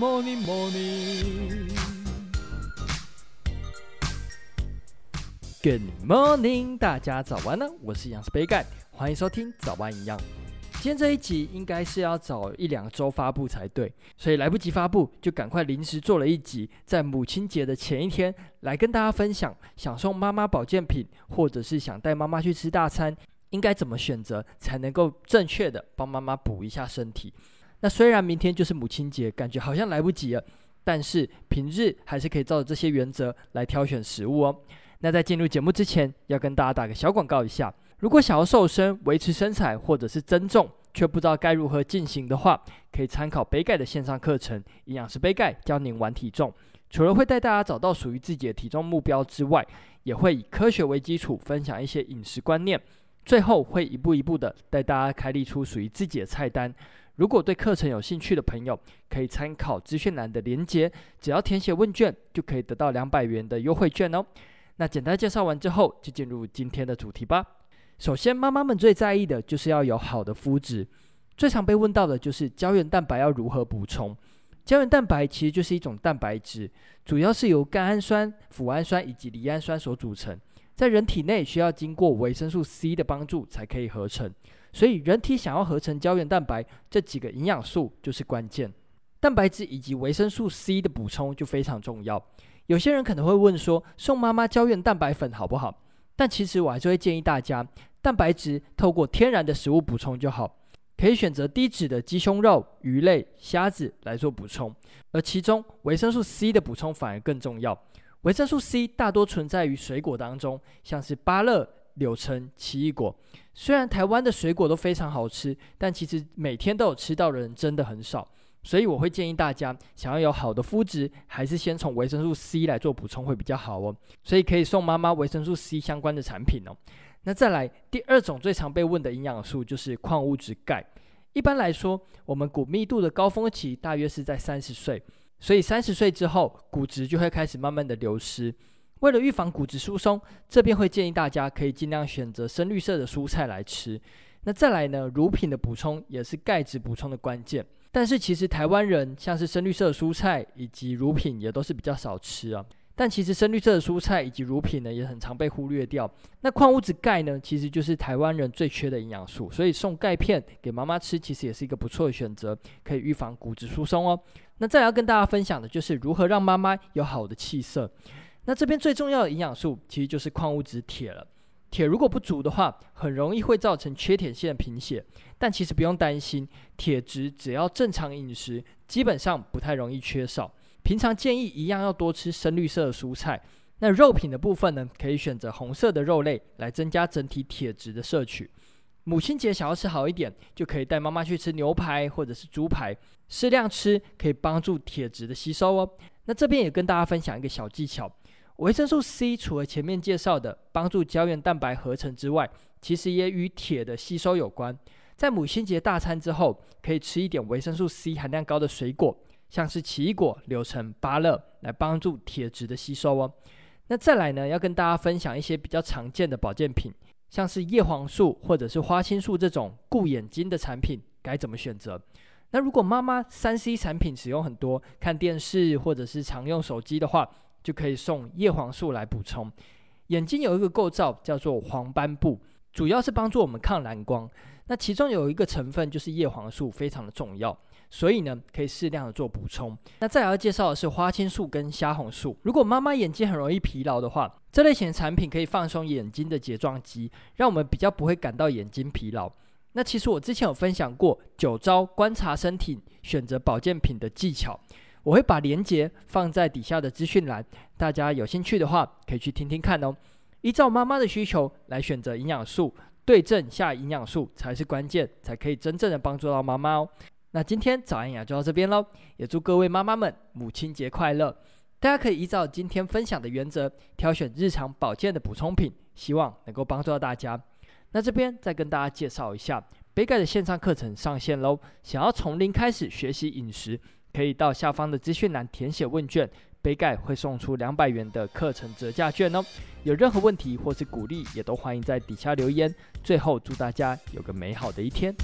morning, morning. Good morning，大家早安呢！我是营养师杯盖，欢迎收听早安营养。今天这一集应该是要早一两周发布才对，所以来不及发布，就赶快临时做了一集，在母亲节的前一天来跟大家分享，想送妈妈保健品，或者是想带妈妈去吃大餐，应该怎么选择才能够正确的帮妈妈补一下身体。那虽然明天就是母亲节，感觉好像来不及了，但是平日还是可以照着这些原则来挑选食物哦。那在进入节目之前，要跟大家打个小广告一下：如果想要瘦身、维持身材或者是增重，却不知道该如何进行的话，可以参考杯盖的线上课程《营养师杯盖教您玩体重》。除了会带大家找到属于自己的体重目标之外，也会以科学为基础，分享一些饮食观念，最后会一步一步的带大家开立出属于自己的菜单。如果对课程有兴趣的朋友，可以参考资讯栏的连接，只要填写问卷，就可以得到两百元的优惠券哦。那简单介绍完之后，就进入今天的主题吧。首先，妈妈们最在意的就是要有好的肤质，最常被问到的就是胶原蛋白要如何补充。胶原蛋白其实就是一种蛋白质，主要是由甘氨酸、脯氨酸以及赖氨酸所组成，在人体内需要经过维生素 C 的帮助才可以合成。所以，人体想要合成胶原蛋白，这几个营养素就是关键。蛋白质以及维生素 C 的补充就非常重要。有些人可能会问说，送妈妈胶原蛋白粉好不好？但其实我还是会建议大家，蛋白质透过天然的食物补充就好。可以选择低脂的鸡胸肉、鱼类、虾子来做补充。而其中维生素 C 的补充反而更重要。维生素 C 大多存在于水果当中，像是芭乐。柳橙、奇异果，虽然台湾的水果都非常好吃，但其实每天都有吃到的人真的很少。所以我会建议大家，想要有好的肤质，还是先从维生素 C 来做补充会比较好哦。所以可以送妈妈维生素 C 相关的产品哦。那再来第二种最常被问的营养素就是矿物质钙。一般来说，我们骨密度的高峰期大约是在三十岁，所以三十岁之后骨质就会开始慢慢的流失。为了预防骨质疏松，这边会建议大家可以尽量选择深绿色的蔬菜来吃。那再来呢，乳品的补充也是钙质补充的关键。但是其实台湾人像是深绿色蔬菜以及乳品也都是比较少吃啊。但其实深绿色的蔬菜以及乳品呢，也很常被忽略掉。那矿物质钙呢，其实就是台湾人最缺的营养素，所以送钙片给妈妈吃，其实也是一个不错的选择，可以预防骨质疏松哦。那再来要跟大家分享的就是如何让妈妈有好的气色。那这边最重要的营养素其实就是矿物质铁了。铁如果不足的话，很容易会造成缺铁性贫血。但其实不用担心，铁质只要正常饮食，基本上不太容易缺少。平常建议一样要多吃深绿色的蔬菜。那肉品的部分呢，可以选择红色的肉类来增加整体铁质的摄取。母亲节想要吃好一点，就可以带妈妈去吃牛排或者是猪排，适量吃可以帮助铁质的吸收哦。那这边也跟大家分享一个小技巧。维生素 C 除了前面介绍的帮助胶原蛋白合成之外，其实也与铁的吸收有关。在母亲节大餐之后，可以吃一点维生素 C 含量高的水果，像是奇异果、柳橙、芭乐，来帮助铁质的吸收哦。那再来呢，要跟大家分享一些比较常见的保健品，像是叶黄素或者是花青素这种顾眼睛的产品，该怎么选择？那如果妈妈三 C 产品使用很多，看电视或者是常用手机的话，就可以送叶黄素来补充。眼睛有一个构造叫做黄斑部，主要是帮助我们抗蓝光。那其中有一个成分就是叶黄素，非常的重要，所以呢可以适量的做补充。那再来要介绍的是花青素跟虾红素。如果妈妈眼睛很容易疲劳的话，这类型的产品可以放松眼睛的睫状肌，让我们比较不会感到眼睛疲劳。那其实我之前有分享过九招观察身体选择保健品的技巧。我会把链接放在底下的资讯栏，大家有兴趣的话可以去听听看哦。依照妈妈的需求来选择营养素，对症下营养素才是关键，才可以真正的帮助到妈妈哦。那今天早安营养就到这边喽，也祝各位妈妈们母亲节快乐！大家可以依照今天分享的原则挑选日常保健的补充品，希望能够帮助到大家。那这边再跟大家介绍一下杯盖的线上课程上线喽，想要从零开始学习饮食。可以到下方的资讯栏填写问卷，杯盖会送出两百元的课程折价券哦。有任何问题或是鼓励，也都欢迎在底下留言。最后，祝大家有个美好的一天。